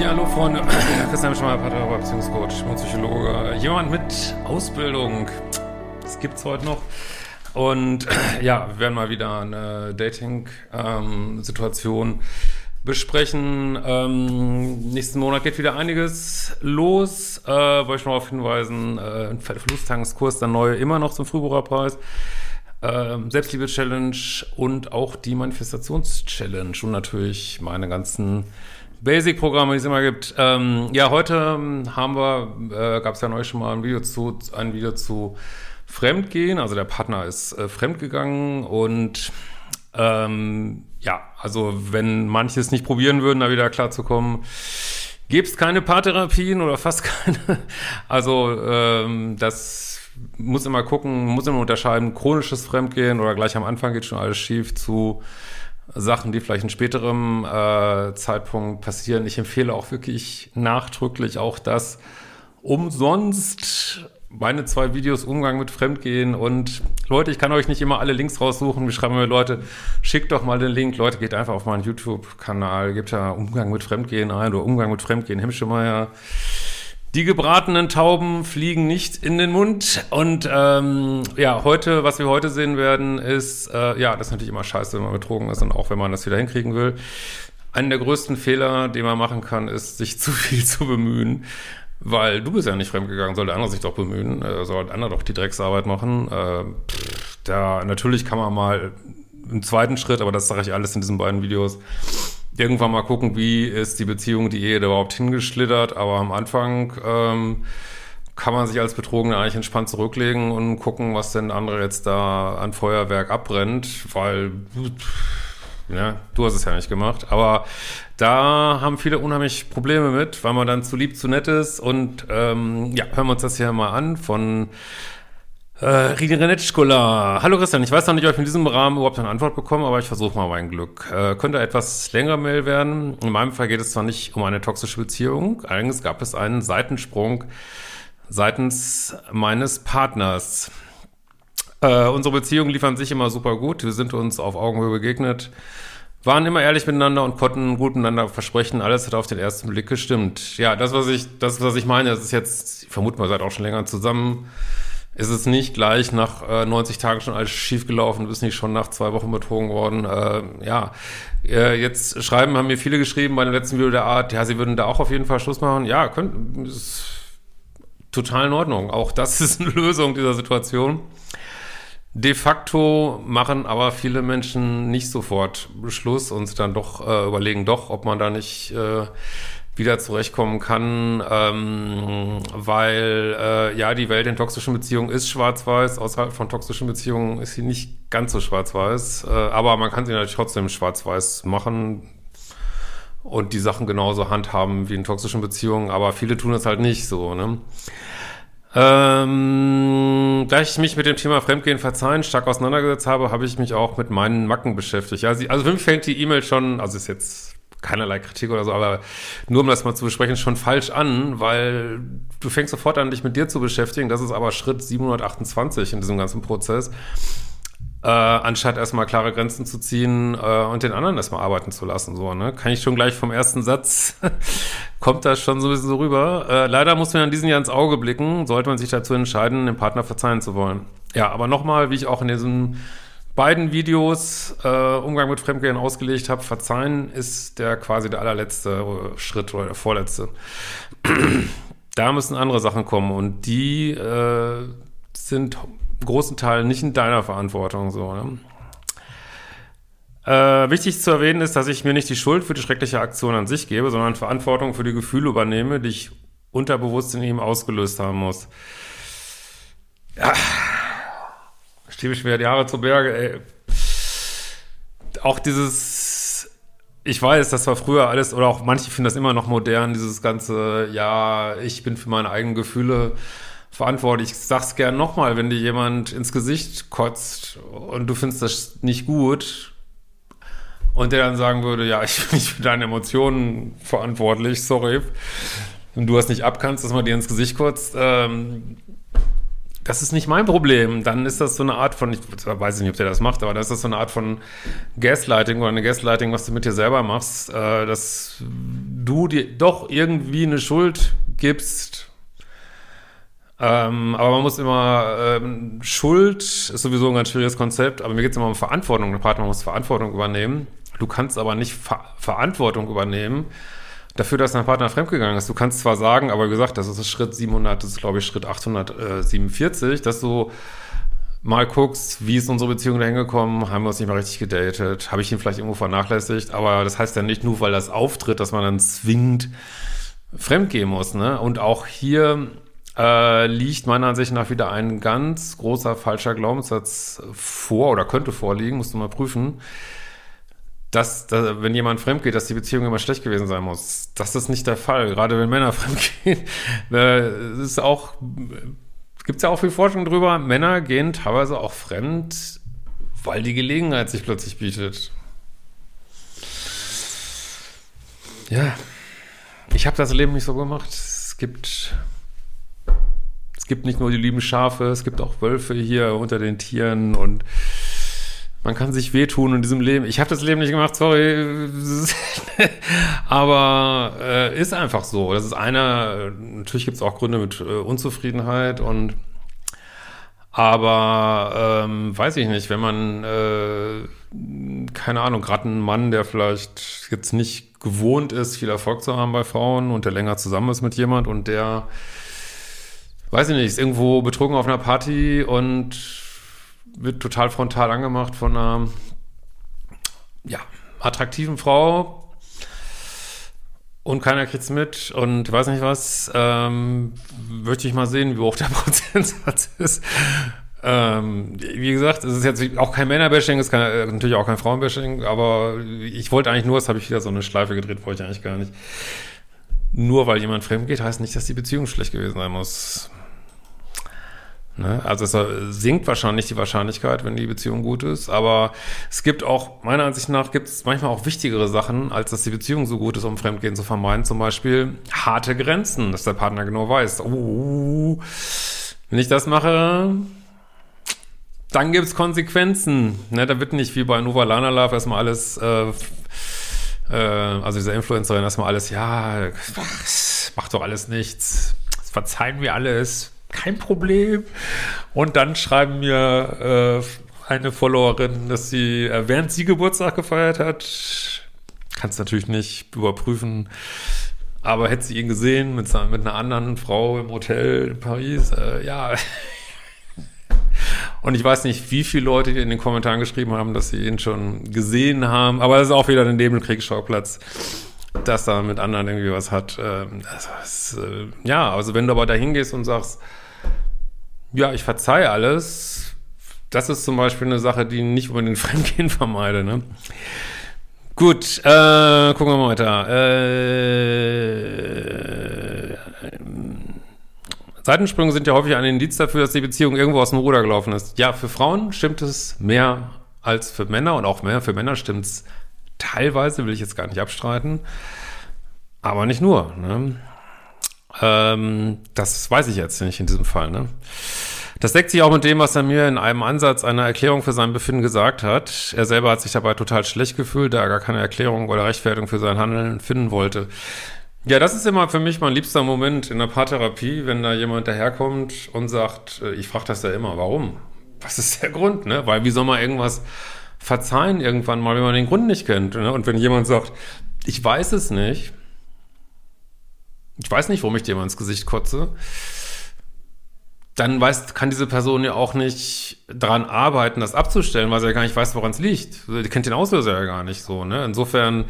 Ja, hallo Freunde. Christian Schmeier, Paartherapeut, Beziehungscoach und Psychologe. Jemand mit Ausbildung. Das gibt's heute noch. Und ja, wir werden mal wieder eine Dating-Situation besprechen. Ähm, nächsten Monat geht wieder einiges los. Äh, wollte ich noch darauf hinweisen, äh, ein Verlusttageskurs, der neue, immer noch zum Frühbucherpreis. Ähm, Selbstliebe-Challenge und auch die Manifestations-Challenge und natürlich meine ganzen Basic-Programme, die es immer gibt. Ähm, ja, heute ähm, haben wir, äh, gab es ja neu schon mal ein Video zu, ein Video zu Fremdgehen. Also der Partner ist äh, fremdgegangen und ähm, ja, also wenn manche es nicht probieren würden, da wieder klarzukommen, gäbe es keine Paartherapien oder fast keine. Also ähm, das muss immer gucken, muss immer unterscheiden, chronisches Fremdgehen oder gleich am Anfang geht schon alles schief zu Sachen, die vielleicht in späterem äh, Zeitpunkt passieren. Ich empfehle auch wirklich nachdrücklich auch das umsonst meine zwei Videos Umgang mit Fremdgehen und Leute, ich kann euch nicht immer alle Links raussuchen. Wir schreiben mir Leute, schickt doch mal den Link. Leute, geht einfach auf meinen YouTube-Kanal, gebt da Umgang mit Fremdgehen ein oder Umgang mit Fremdgehen, Hemmschemeier. Die gebratenen Tauben fliegen nicht in den Mund. Und ähm, ja, heute, was wir heute sehen werden, ist, äh, ja, das ist natürlich immer scheiße, wenn man betrogen ist und auch wenn man das wieder hinkriegen will. Einer der größten Fehler, den man machen kann, ist, sich zu viel zu bemühen. Weil du bist ja nicht fremdgegangen, soll der andere sich doch bemühen, äh, soll der andere doch die Drecksarbeit machen. Äh, pff, da natürlich kann man mal im zweiten Schritt, aber das sage ich alles in diesen beiden Videos, irgendwann mal gucken, wie ist die Beziehung, die Ehe da überhaupt hingeschlittert. Aber am Anfang ähm, kann man sich als Betrogener eigentlich entspannt zurücklegen und gucken, was denn der andere jetzt da an Feuerwerk abbrennt, weil ja, du hast es ja nicht gemacht. Aber da haben viele unheimlich Probleme mit, weil man dann zu lieb, zu nett ist. Und ähm, ja, hören wir uns das hier mal an von äh, Rini Renetschkola. Hallo Christian, ich weiß noch nicht, ob ich in diesem Rahmen überhaupt eine Antwort bekomme, aber ich versuche mal mein Glück. Äh, könnte etwas länger Mail werden. In meinem Fall geht es zwar nicht um eine toxische Beziehung, allerdings gab es einen Seitensprung seitens meines Partners. Äh, unsere Beziehungen liefern sich immer super gut. Wir sind uns auf Augenhöhe begegnet, waren immer ehrlich miteinander und konnten gut miteinander versprechen. Alles hat auf den ersten Blick gestimmt. Ja, das, was ich, das, was ich meine, das ist jetzt, ich vermute seid auch schon länger zusammen. Ist es nicht gleich nach äh, 90 Tagen schon alles schiefgelaufen, du bist nicht schon nach zwei Wochen betrogen worden. Äh, ja, äh, jetzt schreiben, haben mir viele geschrieben bei dem letzten Video der Art, ja, sie würden da auch auf jeden Fall Schluss machen. Ja, können, ist total in Ordnung. Auch das ist eine Lösung dieser Situation. De facto machen aber viele Menschen nicht sofort Schluss und dann doch äh, überlegen doch, ob man da nicht äh, wieder zurechtkommen kann, ähm, weil äh, ja die Welt in toxischen Beziehungen ist schwarz-weiß, außerhalb von toxischen Beziehungen ist sie nicht ganz so schwarz-weiß, äh, aber man kann sie natürlich trotzdem schwarz-weiß machen und die Sachen genauso handhaben wie in toxischen Beziehungen, aber viele tun es halt nicht so, ne? Ähm, da ich mich mit dem Thema Fremdgehen verzeihen stark auseinandergesetzt habe, habe ich mich auch mit meinen Macken beschäftigt. Ja, sie, also für mich fängt die E-Mail schon, also ist jetzt keinerlei Kritik oder so, aber nur um das mal zu besprechen, schon falsch an, weil du fängst sofort an, dich mit dir zu beschäftigen. Das ist aber Schritt 728 in diesem ganzen Prozess. Äh, anstatt erstmal klare Grenzen zu ziehen äh, und den anderen erstmal arbeiten zu lassen. So, ne? Kann ich schon gleich vom ersten Satz, kommt das schon so ein bisschen so rüber. Äh, leider muss man in diesem Jahr ins Auge blicken, sollte man sich dazu entscheiden, dem Partner verzeihen zu wollen. Ja, aber nochmal, wie ich auch in diesen beiden Videos äh, Umgang mit Fremdgehen ausgelegt habe, verzeihen ist der quasi der allerletzte Schritt oder der vorletzte. da müssen andere Sachen kommen und die äh, sind großen Teil nicht in deiner Verantwortung so. Ne? Äh, wichtig zu erwähnen ist, dass ich mir nicht die Schuld für die schreckliche Aktion an sich gebe, sondern Verantwortung für die Gefühle übernehme, die ich unterbewusst in ihm ausgelöst haben muss. Ja, stehe ich die Haare zu Berge, ey. Auch dieses, ich weiß, das war früher alles, oder auch manche finden das immer noch modern, dieses ganze, ja, ich bin für meine eigenen Gefühle verantwortlich. Ich sag's gern nochmal, wenn dir jemand ins Gesicht kotzt und du findest das nicht gut und der dann sagen würde, ja, ich bin nicht für deine Emotionen verantwortlich, sorry, und du hast nicht abkannst, dass man dir ins Gesicht kotzt, ähm, das ist nicht mein Problem. Dann ist das so eine Art von, ich weiß nicht, ob der das macht, aber das ist das so eine Art von Gaslighting oder eine Gaslighting, was du mit dir selber machst, äh, dass du dir doch irgendwie eine Schuld gibst, ähm, aber man muss immer, ähm, Schuld ist sowieso ein ganz schwieriges Konzept, aber mir geht es immer um Verantwortung. Der Partner muss Verantwortung übernehmen. Du kannst aber nicht Ver Verantwortung übernehmen dafür, dass dein Partner fremdgegangen ist. Du kannst zwar sagen, aber wie gesagt, das ist Schritt 700, das ist glaube ich Schritt 847, dass du mal guckst, wie ist unsere Beziehung da hingekommen, haben wir uns nicht mal richtig gedatet, habe ich ihn vielleicht irgendwo vernachlässigt, aber das heißt ja nicht nur, weil das auftritt, dass man dann zwingend fremdgehen muss, ne? Und auch hier äh, liegt meiner Ansicht nach wieder ein ganz großer falscher Glaubenssatz vor oder könnte vorliegen, musst du mal prüfen, dass, dass wenn jemand fremd geht, dass die Beziehung immer schlecht gewesen sein muss. Das ist nicht der Fall. Gerade wenn Männer fremd gehen, äh, ist auch, gibt es ja auch viel Forschung drüber. Männer gehen teilweise auch fremd, weil die Gelegenheit sich plötzlich bietet. Ja, ich habe das Leben nicht so gemacht. Es gibt es gibt nicht nur die lieben Schafe, es gibt auch Wölfe hier unter den Tieren und man kann sich wehtun in diesem Leben. Ich habe das Leben nicht gemacht, sorry. Aber äh, ist einfach so. Das ist einer, natürlich gibt es auch Gründe mit äh, Unzufriedenheit und aber ähm, weiß ich nicht, wenn man, äh, keine Ahnung, gerade ein Mann, der vielleicht jetzt nicht gewohnt ist, viel Erfolg zu haben bei Frauen und der länger zusammen ist mit jemand und der weiß ich nicht, ist irgendwo betrunken auf einer Party und wird total frontal angemacht von einer ja, attraktiven Frau und keiner kriegt's mit und weiß nicht was, ähm, möchte ich mal sehen, wie hoch der Prozentsatz ist. Ähm, wie gesagt, es ist jetzt auch kein Männerbashing, es ist kein, äh, natürlich auch kein Frauenbashing, aber ich wollte eigentlich nur, das habe ich wieder so eine Schleife gedreht, wollte ich eigentlich gar nicht. Nur weil jemand fremd geht, heißt nicht, dass die Beziehung schlecht gewesen sein muss. Ne? Also es sinkt wahrscheinlich die Wahrscheinlichkeit, wenn die Beziehung gut ist, aber es gibt auch, meiner Ansicht nach, gibt es manchmal auch wichtigere Sachen, als dass die Beziehung so gut ist, um Fremdgehen zu vermeiden. Zum Beispiel harte Grenzen, dass der Partner genau weiß, oh, wenn ich das mache, dann gibt es Konsequenzen. Ne? Da wird nicht wie bei Nova Lana Love erstmal alles, äh, äh, also diese Influencerin erstmal alles, ja, macht doch alles nichts, verzeihen wir alles kein Problem. Und dann schreiben mir äh, eine Followerin, dass sie, äh, während sie Geburtstag gefeiert hat, kannst natürlich nicht überprüfen, aber hätte sie ihn gesehen mit, mit einer anderen Frau im Hotel in Paris, äh, ja. Und ich weiß nicht, wie viele Leute in den Kommentaren geschrieben haben, dass sie ihn schon gesehen haben, aber das ist auch wieder ein Nebenkriegsschauplatz dass da mit anderen irgendwie was hat. Ähm, das ist, äh, ja, also wenn du aber da hingehst und sagst, ja, ich verzeihe alles. Das ist zum Beispiel eine Sache, die nicht über den Fremdgehen vermeide. Ne? Gut, äh, gucken wir mal weiter. Äh, Seitensprünge sind ja häufig ein Indiz dafür, dass die Beziehung irgendwo aus dem Ruder gelaufen ist. Ja, für Frauen stimmt es mehr als für Männer und auch mehr für Männer stimmt es teilweise, will ich jetzt gar nicht abstreiten. Aber nicht nur. Ne? Ähm, das weiß ich jetzt nicht in diesem Fall. Ne? Das deckt sich auch mit dem, was er mir in einem Ansatz einer Erklärung für sein Befinden gesagt hat. Er selber hat sich dabei total schlecht gefühlt, da er gar keine Erklärung oder Rechtfertigung für sein Handeln finden wollte. Ja, das ist immer für mich mein liebster Moment in der Paartherapie, wenn da jemand daherkommt und sagt, äh, ich frage das ja immer, warum? Was ist der Grund? Ne? Weil wie soll man irgendwas verzeihen irgendwann mal, wenn man den Grund nicht kennt? Ne? Und wenn jemand sagt, ich weiß es nicht, ich weiß nicht, warum ich dir mal ins Gesicht kotze. dann weiß, kann diese Person ja auch nicht dran arbeiten, das abzustellen, weil sie ja gar nicht weiß, woran es liegt. Die kennt den Auslöser ja gar nicht so, ne? Insofern,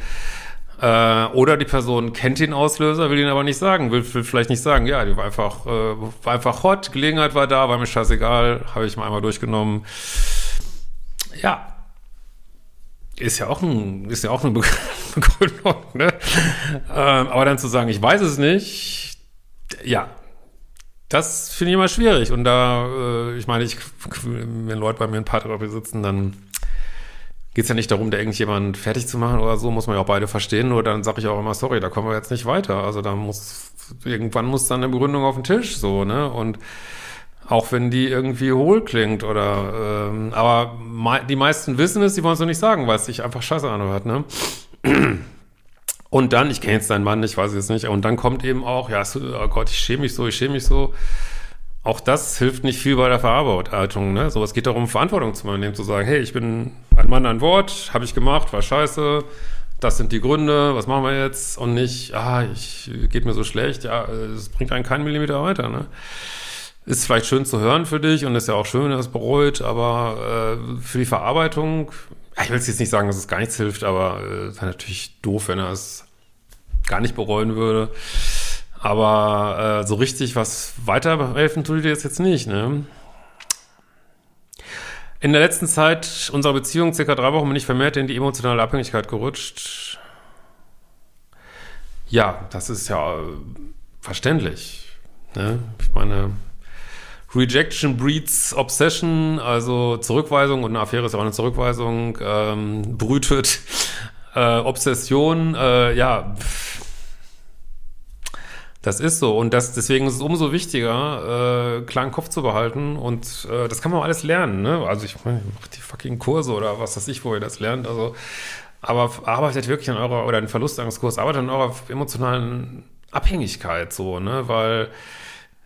äh, oder die Person kennt den Auslöser, will ihn aber nicht sagen, will, will vielleicht nicht sagen, ja, die war einfach, äh, war einfach hot, Gelegenheit war da, war mir scheißegal, habe ich mal einmal durchgenommen. Ja. Ist ja auch ein, ist ja auch eine Begründung, ne? Ähm, aber dann zu sagen, ich weiß es nicht, ja, das finde ich immer schwierig. Und da, äh, ich meine, ich, wenn Leute bei mir in Paartherapie sitzen, dann geht es ja nicht darum, da irgendjemand fertig zu machen oder so, muss man ja auch beide verstehen. Nur dann sage ich auch immer, sorry, da kommen wir jetzt nicht weiter. Also da muss, irgendwann muss dann eine Begründung auf den Tisch, so, ne? Und auch wenn die irgendwie hohl klingt oder, ähm, aber die meisten wissen es, die wollen es nur nicht sagen, weil es sich einfach scheiße anhört, ne? Und dann, ich kenne jetzt deinen Mann, ich weiß es nicht, und dann kommt eben auch, ja, oh Gott, ich schäme mich so, ich schäme mich so. Auch das hilft nicht viel bei der Verarbeitung. Ne? So, es geht darum, Verantwortung zu übernehmen, zu sagen, hey, ich bin ein Mann, ein Wort, habe ich gemacht, war scheiße, das sind die Gründe, was machen wir jetzt? Und nicht, ah, ich geht mir so schlecht, ja, es bringt einen keinen Millimeter weiter. Ne? Ist vielleicht schön zu hören für dich und ist ja auch schön, wenn er es bereut, aber äh, für die Verarbeitung ich will jetzt nicht sagen, dass es gar nichts hilft, aber äh, es wäre natürlich doof, wenn er es gar nicht bereuen würde. Aber äh, so richtig was weiterhelfen tut dir jetzt, jetzt nicht, ne? In der letzten Zeit unserer Beziehung, circa drei Wochen, bin ich vermehrt in die emotionale Abhängigkeit gerutscht. Ja, das ist ja äh, verständlich. Ne? Ich meine, Rejection breeds Obsession, also Zurückweisung und eine Affäre ist auch eine Zurückweisung, ähm, brütet äh, Obsession, äh, ja, das ist so und das, deswegen ist es umso wichtiger, äh, klaren Kopf zu behalten und äh, das kann man alles lernen, ne? Also ich meine, macht die fucking Kurse oder was weiß ich, wo ihr das lernt, also aber arbeitet wirklich an eurer, oder einen Verlustangskurs, arbeitet an eurer emotionalen Abhängigkeit so, ne? Weil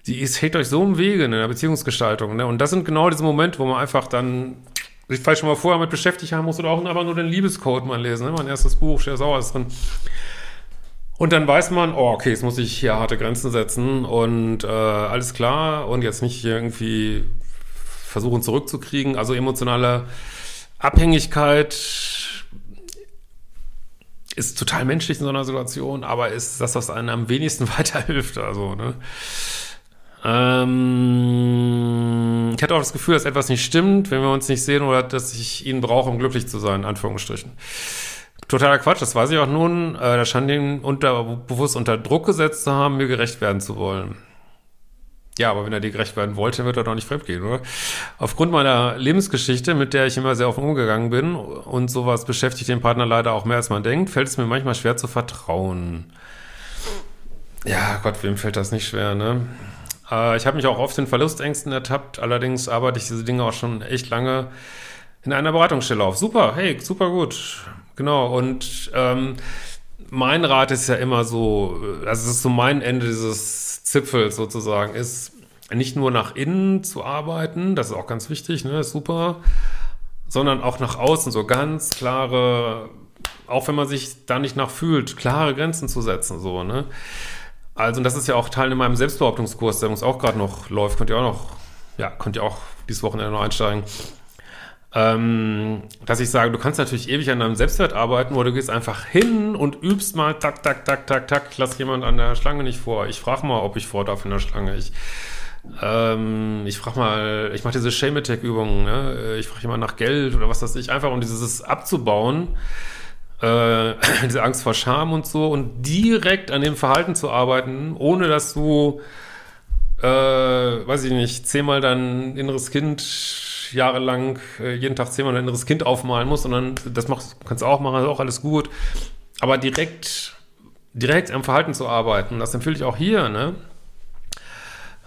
die ist, hält euch so im Wege in der Beziehungsgestaltung. Ne? Und das sind genau diese Momente, wo man einfach dann sich vielleicht schon mal vorher mit beschäftigt haben muss oder auch einfach nur den Liebescode mal lesen. Ne? Mein erstes Buch, Cher Sauer ist drin. Und dann weiß man, oh, okay, jetzt muss ich hier harte Grenzen setzen und äh, alles klar und jetzt nicht irgendwie versuchen zurückzukriegen. Also emotionale Abhängigkeit ist total menschlich in so einer Situation, aber ist das, was einem am wenigsten weiterhilft. Also, ne? Ähm, ich hatte auch das Gefühl, dass etwas nicht stimmt, wenn wir uns nicht sehen oder dass ich ihn brauche, um glücklich zu sein, in Anführungsstrichen. Totaler Quatsch, das weiß ich auch nun. Äh, da scheint ihn unter, bewusst unter Druck gesetzt zu haben, mir gerecht werden zu wollen. Ja, aber wenn er dir gerecht werden wollte, wird er doch nicht fremdgehen, oder? Aufgrund meiner Lebensgeschichte, mit der ich immer sehr offen umgegangen bin, und sowas beschäftigt den Partner leider auch mehr als man denkt, fällt es mir manchmal schwer zu vertrauen. Ja, Gott, wem fällt das nicht schwer, ne? Äh, ich habe mich auch oft in Verlustängsten ertappt, allerdings arbeite ich diese Dinge auch schon echt lange in einer Beratungsstelle auf. Super, hey, super gut. Genau, und ähm, mein Rat ist ja immer so, also es ist so mein Ende dieses Zipfels sozusagen, ist nicht nur nach innen zu arbeiten, das ist auch ganz wichtig, ne, super, sondern auch nach außen so ganz klare, auch wenn man sich da nicht nach fühlt, klare Grenzen zu setzen, so, ne. Also, und das ist ja auch Teil in meinem Selbstbehauptungskurs, der uns auch gerade noch läuft. Könnt ihr auch noch, ja, könnt ihr auch dieses Wochenende noch einsteigen. Ähm, dass ich sage, du kannst natürlich ewig an deinem Selbstwert arbeiten, oder du gehst einfach hin und übst mal, tak, tak, tak, tak, tak, lass jemand an der Schlange nicht vor. Ich frage mal, ob ich vor darf in der Schlange. Ich, ähm, ich frage mal, ich mache diese Shame-Attack-Übungen, ne? ich frage jemand nach Geld oder was weiß ich, einfach um dieses abzubauen äh, diese Angst vor Scham und so und direkt an dem Verhalten zu arbeiten, ohne dass du, äh, weiß ich nicht, zehnmal dein inneres Kind jahrelang, äh, jeden Tag zehnmal dein inneres Kind aufmalen musst, sondern das machst, kannst du auch machen, ist auch alles gut. Aber direkt, direkt am Verhalten zu arbeiten, das empfehle ich auch hier, ne?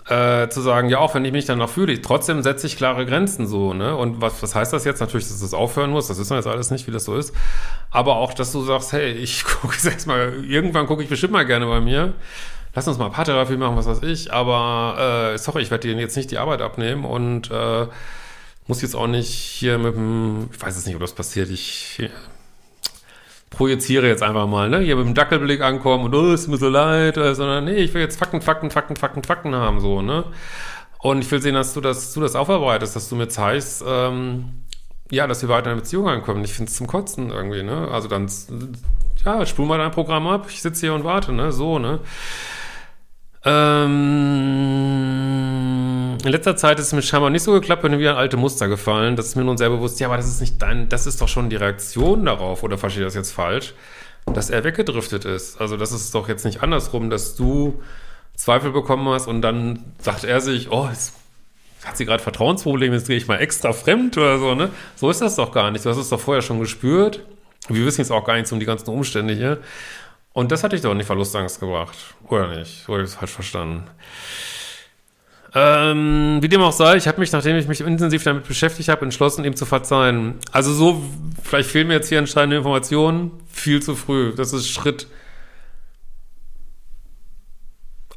Äh, zu sagen, ja, auch wenn ich mich danach fühle, trotzdem setze ich klare Grenzen so, ne? Und was, was heißt das jetzt? Natürlich, dass es aufhören muss, das wissen wir jetzt alles nicht, wie das so ist. Aber auch, dass du sagst, hey, ich gucke jetzt mal, irgendwann gucke ich bestimmt mal gerne bei mir. Lass uns mal Paartherapie machen, was weiß ich. Aber äh, sorry, ich werde dir jetzt nicht die Arbeit abnehmen und äh, muss jetzt auch nicht hier mit dem, ich weiß jetzt nicht, ob das passiert, ich projiziere jetzt einfach mal, ne, hier mit dem Dackelblick ankommen und, oh, ist mir so leid, äh, sondern nee, ich will jetzt Fakten, Fakten, Fakten, Fakten, Fakten haben, so, ne. Und ich will sehen, dass du das, du das aufarbeitest, dass du mir zeigst, ähm, ja, dass wir weiter in eine Beziehung ankommen. Ich finde es zum Kotzen irgendwie, ne? Also dann, ja, spul mal dein Programm ab, ich sitze hier und warte, ne? So, ne? Ähm, in letzter Zeit ist es mir scheinbar nicht so geklappt, bin wieder ein alte Muster gefallen. Das ist mir nun sehr bewusst, ja, aber das ist nicht dein, das ist doch schon die Reaktion darauf, oder verstehe ich das jetzt falsch, dass er weggedriftet ist. Also das ist doch jetzt nicht andersrum, dass du Zweifel bekommen hast und dann sagt er sich, oh, jetzt hat sie gerade Vertrauensprobleme, jetzt gehe ich mal extra fremd oder so, ne? So ist das doch gar nicht. Du hast es doch vorher schon gespürt. Wir wissen jetzt auch gar nichts um die ganzen Umstände hier. Und das hatte ich doch nicht Verlustangst gebracht. Oder nicht? Oder ich das falsch verstanden? Ähm, wie dem auch sei, ich habe mich, nachdem ich mich intensiv damit beschäftigt habe, entschlossen, ihm zu verzeihen. Also so, vielleicht fehlen mir jetzt hier entscheidende Informationen, viel zu früh. Das ist Schritt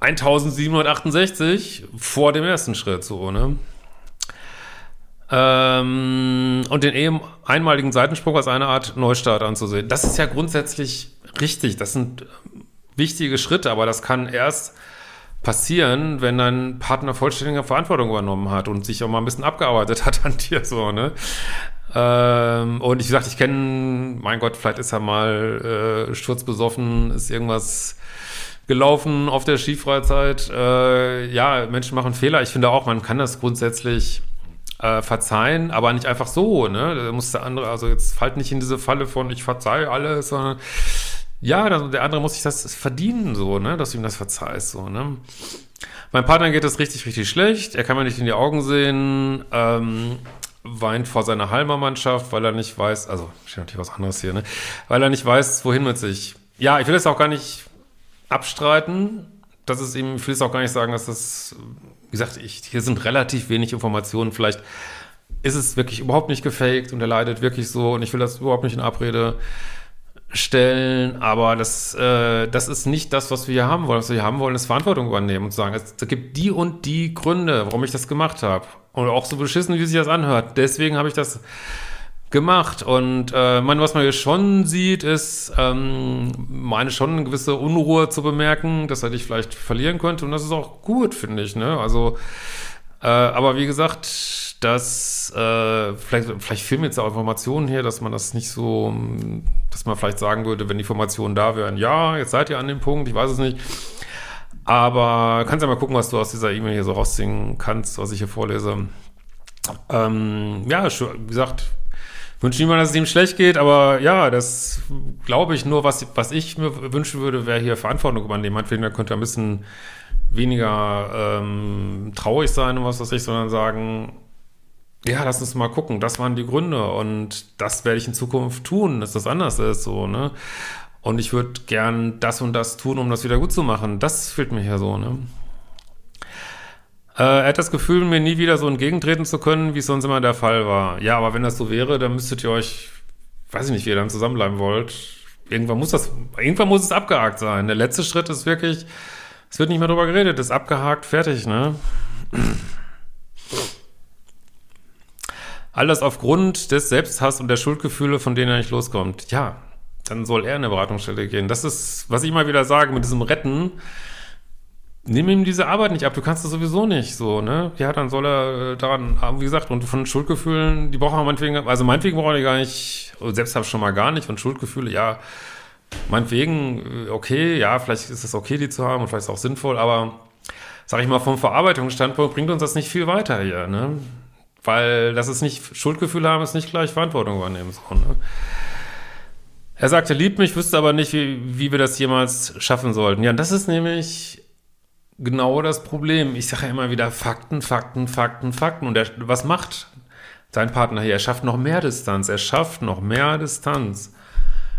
1768 vor dem ersten Schritt, so, ne? Ähm, und den eben einmaligen Seitensprung als eine Art Neustart anzusehen. Das ist ja grundsätzlich richtig. Das sind wichtige Schritte, aber das kann erst passieren, wenn dein Partner vollständige Verantwortung übernommen hat und sich auch mal ein bisschen abgearbeitet hat an dir, so, ne? Ähm, und ich gesagt, ich kenne, mein Gott, vielleicht ist er mal äh, sturzbesoffen, ist irgendwas gelaufen auf der Skifreizeit. Äh, ja, Menschen machen Fehler. Ich finde auch, man kann das grundsätzlich äh, verzeihen, aber nicht einfach so, ne? Da muss der andere, also jetzt fällt nicht in diese Falle von ich verzeihe alles, sondern ja, der andere muss sich das verdienen, so, ne, dass du ihm das verzeihst, so, ne. Mein Partner geht es richtig, richtig schlecht. Er kann mir nicht in die Augen sehen, ähm, weint vor seiner Halmer-Mannschaft, weil er nicht weiß, also steht natürlich was anderes hier, ne, weil er nicht weiß, wohin mit sich. Ja, ich will es auch gar nicht abstreiten. Das ist ihm, ich will es auch gar nicht sagen, dass das, wie gesagt, ich, hier sind relativ wenig Informationen. Vielleicht ist es wirklich überhaupt nicht gefaked und er leidet wirklich so und ich will das überhaupt nicht in Abrede stellen, aber das, äh, das ist nicht das, was wir hier haben wollen. Was wir hier haben wollen, ist Verantwortung übernehmen und sagen, es, gibt die und die Gründe, warum ich das gemacht habe. Und auch so beschissen, wie sich das anhört. Deswegen habe ich das gemacht. Und äh, man, was man hier schon sieht, ist, ähm, meine schon eine gewisse Unruhe zu bemerken, dass er dich vielleicht verlieren könnte. Und das ist auch gut, finde ich. Ne? Also, äh, aber wie gesagt, dass äh, vielleicht, vielleicht fehlen jetzt auch Informationen hier, dass man das nicht so, dass man vielleicht sagen würde, wenn die Informationen da wären, ja, jetzt seid ihr an dem Punkt, ich weiß es nicht. Aber kannst ja mal gucken, was du aus dieser E-Mail hier so rausziehen kannst, was ich hier vorlese. Ähm, ja, wie gesagt, wünsche niemand, dass es ihm schlecht geht, aber ja, das glaube ich nur, was, was ich mir wünschen würde, wäre hier Verantwortung übernehmen. Meinetwegen, da könnte ein bisschen weniger ähm, traurig sein und was weiß ich, sondern sagen, ja, lass uns mal gucken, das waren die Gründe und das werde ich in Zukunft tun, dass das anders ist, so, ne? Und ich würde gern das und das tun, um das wieder gut zu machen. Das fehlt mir hier so, ne? Äh, er hat das Gefühl, mir nie wieder so entgegentreten zu können, wie es sonst immer der Fall war. Ja, aber wenn das so wäre, dann müsstet ihr euch, weiß ich nicht, wie ihr dann zusammenbleiben wollt. Irgendwann muss das, irgendwann muss es abgehakt sein. Der letzte Schritt ist wirklich, es wird nicht mehr drüber geredet, ist abgehakt, fertig, ne? All das aufgrund des Selbsthass und der Schuldgefühle, von denen er nicht loskommt. Ja, dann soll er in eine Beratungsstelle gehen. Das ist, was ich immer wieder sage, mit diesem Retten nimm ihm diese Arbeit nicht ab, du kannst das sowieso nicht, so, ne? Ja, dann soll er äh, daran haben, wie gesagt, und von Schuldgefühlen, die brauchen wir meinetwegen, also meinetwegen brauchen die gar nicht, selbst habe ich schon mal gar nicht, von Schuldgefühle, ja, meinetwegen, äh, okay, ja, vielleicht ist es okay, die zu haben und vielleicht ist es auch sinnvoll, aber sag ich mal, vom Verarbeitungsstandpunkt bringt uns das nicht viel weiter hier, ne? Weil das ist nicht, Schuldgefühle haben, ist nicht gleich Verantwortung übernehmen, so, ne? Er sagte, liebt mich, wüsste aber nicht, wie, wie wir das jemals schaffen sollten. Ja, das ist nämlich genau das Problem. Ich sage ja immer wieder Fakten, Fakten, Fakten, Fakten. Und er, was macht sein Partner hier? Er schafft noch mehr Distanz. Er schafft noch mehr Distanz.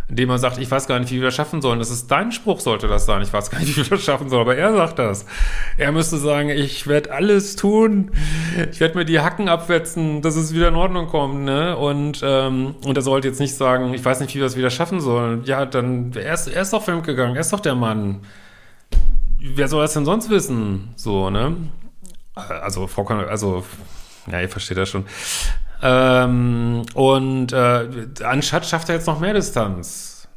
Indem er sagt, ich weiß gar nicht, wie wir das schaffen sollen. Das ist dein Spruch, sollte das sein. Ich weiß gar nicht, wie wir das schaffen sollen. Aber er sagt das. Er müsste sagen, ich werde alles tun. Ich werde mir die Hacken abwetzen, dass es wieder in Ordnung kommt. Ne? Und, ähm, und er sollte jetzt nicht sagen, ich weiß nicht, wie wir das wieder schaffen sollen. Ja, dann, er ist, er ist doch fremdgegangen. Er ist doch der Mann wer soll das denn sonst wissen? So, ne? Also, Frau Kon also, ja, ihr versteht das schon. Ähm, und äh, anstatt schafft er jetzt noch mehr Distanz.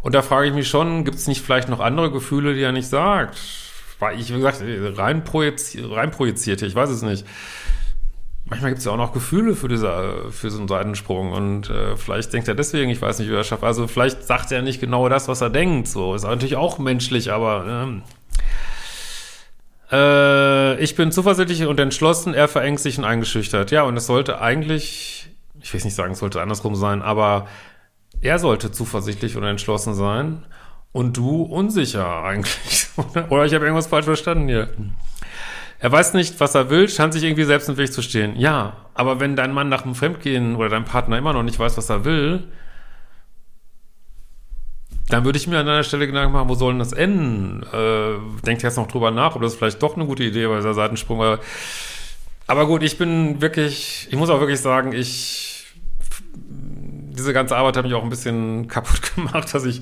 Und da frage ich mich schon, gibt es nicht vielleicht noch andere Gefühle, die er nicht sagt? war ich, wie gesagt, rein, projizi rein projiziert, ich weiß es nicht. Manchmal gibt es ja auch noch Gefühle für, diese, für so einen Seitensprung und äh, vielleicht denkt er deswegen, ich weiß nicht, wie er schafft. Also vielleicht sagt er nicht genau das, was er denkt. So ist natürlich auch menschlich, aber ähm, äh, ich bin zuversichtlich und entschlossen, er verängstigt und eingeschüchtert. Ja, und es sollte eigentlich, ich will nicht sagen, es sollte andersrum sein, aber er sollte zuversichtlich und entschlossen sein und du unsicher eigentlich. Oder ich habe irgendwas falsch verstanden hier. Er weiß nicht, was er will, scheint sich irgendwie selbst im Weg zu stehen. Ja, aber wenn dein Mann nach dem Fremdgehen oder dein Partner immer noch nicht weiß, was er will, dann würde ich mir an deiner Stelle Gedanken machen, wo soll denn das enden? Äh, denkt jetzt noch drüber nach, ob das vielleicht doch eine gute Idee war, dieser Seitensprung war. Aber gut, ich bin wirklich, ich muss auch wirklich sagen, ich, diese ganze Arbeit hat mich auch ein bisschen kaputt gemacht, dass ich,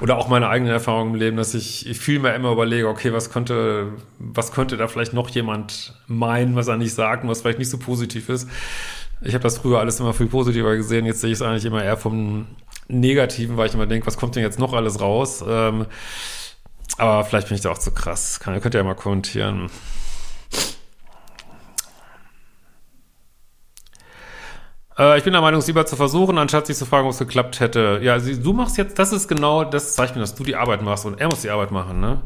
oder auch meine eigenen Erfahrungen im Leben, dass ich, ich viel mehr immer überlege, okay, was könnte, was könnte da vielleicht noch jemand meinen, was er nicht sagt und was vielleicht nicht so positiv ist. Ich habe das früher alles immer viel positiver gesehen, jetzt sehe ich es eigentlich immer eher vom Negativen, weil ich immer denke, was kommt denn jetzt noch alles raus? Ähm, aber vielleicht bin ich da auch zu krass. Kann, könnt ihr ja mal kommentieren. Äh, ich bin der Meinung, es lieber zu versuchen, anstatt sich zu fragen, ob es geklappt hätte. Ja, du machst jetzt, das ist genau, das mir, dass du die Arbeit machst und er muss die Arbeit machen, ne?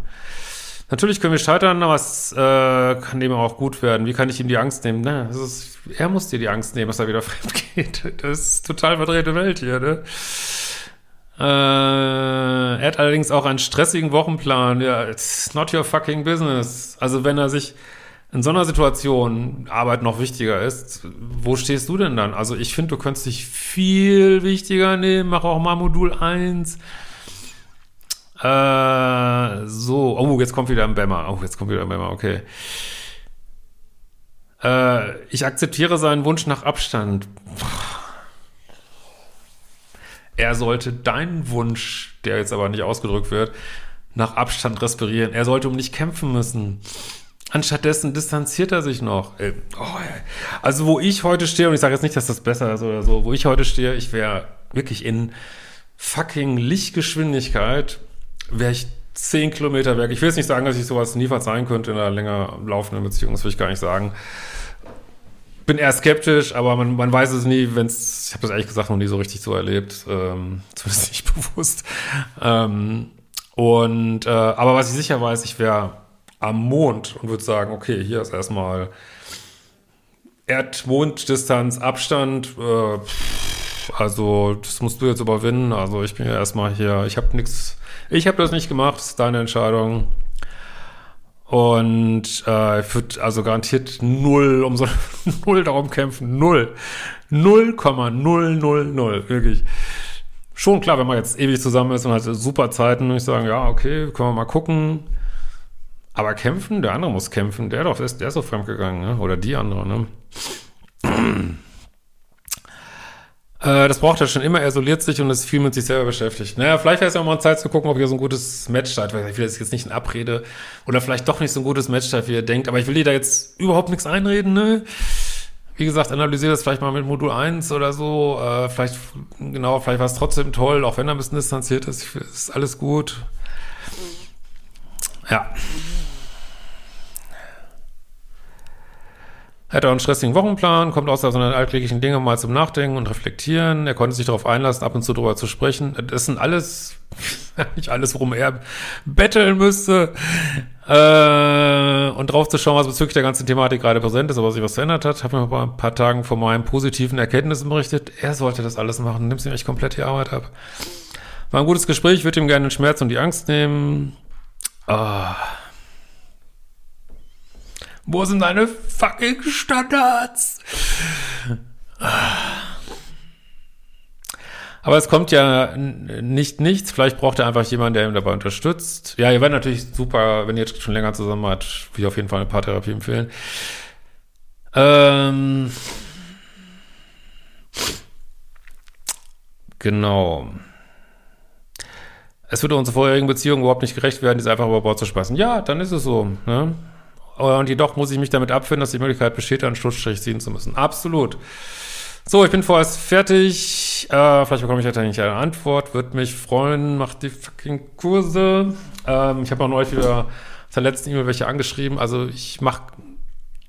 Natürlich können wir scheitern, aber es äh, kann eben auch gut werden. Wie kann ich ihm die Angst nehmen? Na, ist, er muss dir die Angst nehmen, dass er wieder fremd geht. Das ist total verdrehte Welt hier, ne? Äh, er hat allerdings auch einen stressigen Wochenplan. Ja, it's not your fucking business. Also wenn er sich in so einer Situation Arbeit noch wichtiger ist, wo stehst du denn dann? Also ich finde, du könntest dich viel wichtiger nehmen. Mach auch mal Modul 1 äh, so, oh, jetzt kommt wieder ein Bämmer. Oh, jetzt kommt wieder ein Bämmer, okay. Äh, ich akzeptiere seinen Wunsch nach Abstand. Er sollte deinen Wunsch, der jetzt aber nicht ausgedrückt wird, nach Abstand respirieren. Er sollte um dich kämpfen müssen. Anstattdessen distanziert er sich noch. Äh, oh, also wo ich heute stehe, und ich sage jetzt nicht, dass das besser ist oder so, wo ich heute stehe, ich wäre wirklich in fucking Lichtgeschwindigkeit wäre ich zehn Kilometer weg. Ich will jetzt nicht sagen, dass ich sowas nie verzeihen könnte in einer länger laufenden Beziehung, das will ich gar nicht sagen. Bin eher skeptisch, aber man, man weiß es nie, wenn es, ich habe das ehrlich gesagt noch nie so richtig so erlebt, ähm, zumindest nicht bewusst. Ähm, und, äh, aber was ich sicher weiß, ich wäre am Mond und würde sagen, okay, hier ist erstmal Erdmonddistanz, Abstand, äh, also das musst du jetzt überwinden. Also ich bin ja erstmal hier, ich habe nichts ich habe das nicht gemacht, das ist deine Entscheidung. Und äh, ich würde also garantiert null um so null darum kämpfen. Null. 0,000. Wirklich. Schon klar, wenn man jetzt ewig zusammen ist und hat super Zeiten, würde ich sagen, ja, okay, können wir mal gucken. Aber kämpfen, der andere muss kämpfen. Der doch, ist, der ist so fremdgegangen, ne? Oder die andere, ne? Äh, das braucht er schon immer, er isoliert sich und ist viel mit sich selber beschäftigt. Naja, vielleicht wäre es ja auch mal Zeit zu gucken, ob hier so ein gutes Match steht. Ich will das jetzt nicht in Abrede oder vielleicht doch nicht so ein gutes Match steht, wie ihr denkt. Aber ich will dir da jetzt überhaupt nichts einreden, ne? Wie gesagt, analysiere das vielleicht mal mit Modul 1 oder so. Äh, vielleicht, genau, vielleicht war es trotzdem toll, auch wenn er ein bisschen distanziert ist. Ist alles gut. Ja. Er hat auch einen stressigen Wochenplan, kommt aus seinen alltäglichen Dingen mal zum Nachdenken und Reflektieren. Er konnte sich darauf einlassen, ab und zu darüber zu sprechen. Das sind alles, nicht alles, worum er betteln müsste. Äh, und drauf zu schauen, was bezüglich der ganzen Thematik gerade präsent ist, aber sich was verändert hat. Habe mir vor ein paar Tagen von meinen positiven Erkenntnissen berichtet. Er sollte das alles machen. Nimmt sich eigentlich komplett die Arbeit ab. War ein gutes Gespräch, würde ihm gerne den Schmerz und die Angst nehmen. Ah. Wo sind deine fucking Standards? Aber es kommt ja nicht nichts. Vielleicht braucht er einfach jemanden, der ihm dabei unterstützt. Ja, ihr werdet natürlich super, wenn ihr jetzt schon länger zusammen habt, würde ich auf jeden Fall eine Paartherapie empfehlen. Ähm, genau. Es würde unsere vorherigen Beziehungen überhaupt nicht gerecht werden, diese einfach über Bord zu schmeißen. Ja, dann ist es so. Ne? Und jedoch muss ich mich damit abfinden, dass die Möglichkeit besteht, einen Schlussstrich ziehen zu müssen. Absolut. So, ich bin vorerst fertig. Äh, vielleicht bekomme ich heute nicht eine Antwort. Würde mich freuen. Macht die fucking Kurse. Ähm, ich habe auch neulich wieder aus der letzten E-Mail welche angeschrieben. Also ich mache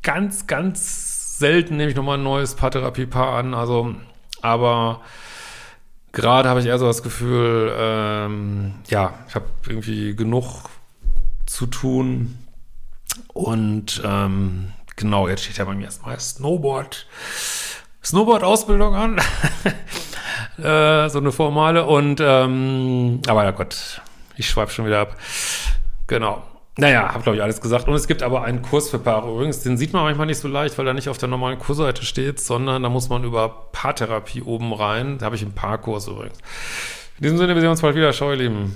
ganz, ganz selten nehme ich nochmal ein neues Paartherapie-Paar an. Also, aber gerade habe ich eher so das Gefühl, ähm, ja, ich habe irgendwie genug zu tun. Und ähm, genau, jetzt steht ja bei mir erstmal Snowboard. Snowboard-Ausbildung an. äh, so eine formale. Und ähm, aber ja Gott, ich schweife schon wieder ab. Genau. Naja, habe glaube ich alles gesagt. Und es gibt aber einen Kurs für Paare übrigens. Den sieht man manchmal nicht so leicht, weil er nicht auf der normalen Kursseite steht, sondern da muss man über Paartherapie oben rein. Da habe ich einen Paarkurs übrigens. In diesem Sinne, wir sehen uns bald wieder. Ciao, ihr Lieben.